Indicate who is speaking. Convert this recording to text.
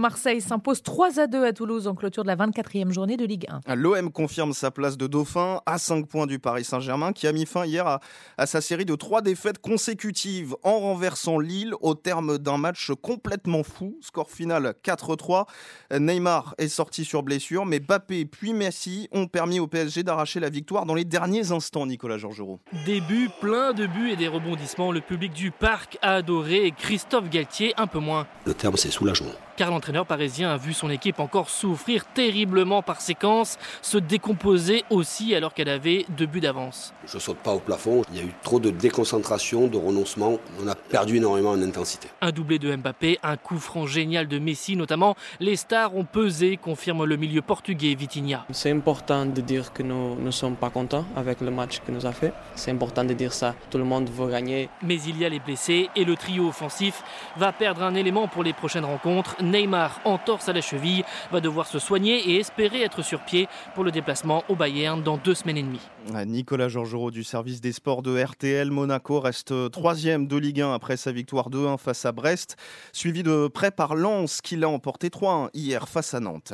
Speaker 1: Marseille s'impose 3 à 2 à Toulouse en clôture de la 24e journée de Ligue 1.
Speaker 2: L'OM confirme sa place de dauphin à 5 points du Paris Saint-Germain qui a mis fin hier à, à sa série de 3 défaites consécutives en renversant Lille au terme d'un match complètement fou. Score final 4-3. Neymar est sorti sur blessure, mais Bappé puis Messi ont permis au PSG d'arracher la victoire dans les derniers instants, Nicolas Georgerot.
Speaker 3: Début, plein de buts et des rebondissements. Le public du parc a adoré et Christophe Galtier un peu moins.
Speaker 4: Le terme, c'est soulagement
Speaker 3: car l'entraîneur parisien a vu son équipe encore souffrir terriblement par séquence, se décomposer aussi alors qu'elle avait deux buts d'avance.
Speaker 4: Je saute pas au plafond, il y a eu trop de déconcentration, de renoncement, on a perdu énormément en intensité.
Speaker 3: Un doublé de Mbappé, un coup franc génial de Messi notamment, les stars ont pesé, confirme le milieu portugais Vitinha.
Speaker 5: C'est important de dire que nous ne sommes pas contents avec le match que nous a fait, c'est important de dire ça, tout le monde veut gagner.
Speaker 3: Mais il y a les blessés et le trio offensif va perdre un élément pour les prochaines rencontres. Neymar, entorse à la cheville, va devoir se soigner et espérer être sur pied pour le déplacement au Bayern dans deux semaines et demie.
Speaker 2: Nicolas Georgerot du service des sports de RTL. Monaco reste troisième de Ligue 1 après sa victoire 2-1 face à Brest, suivi de près par Lens qui l'a emporté 3-1 hier face à Nantes.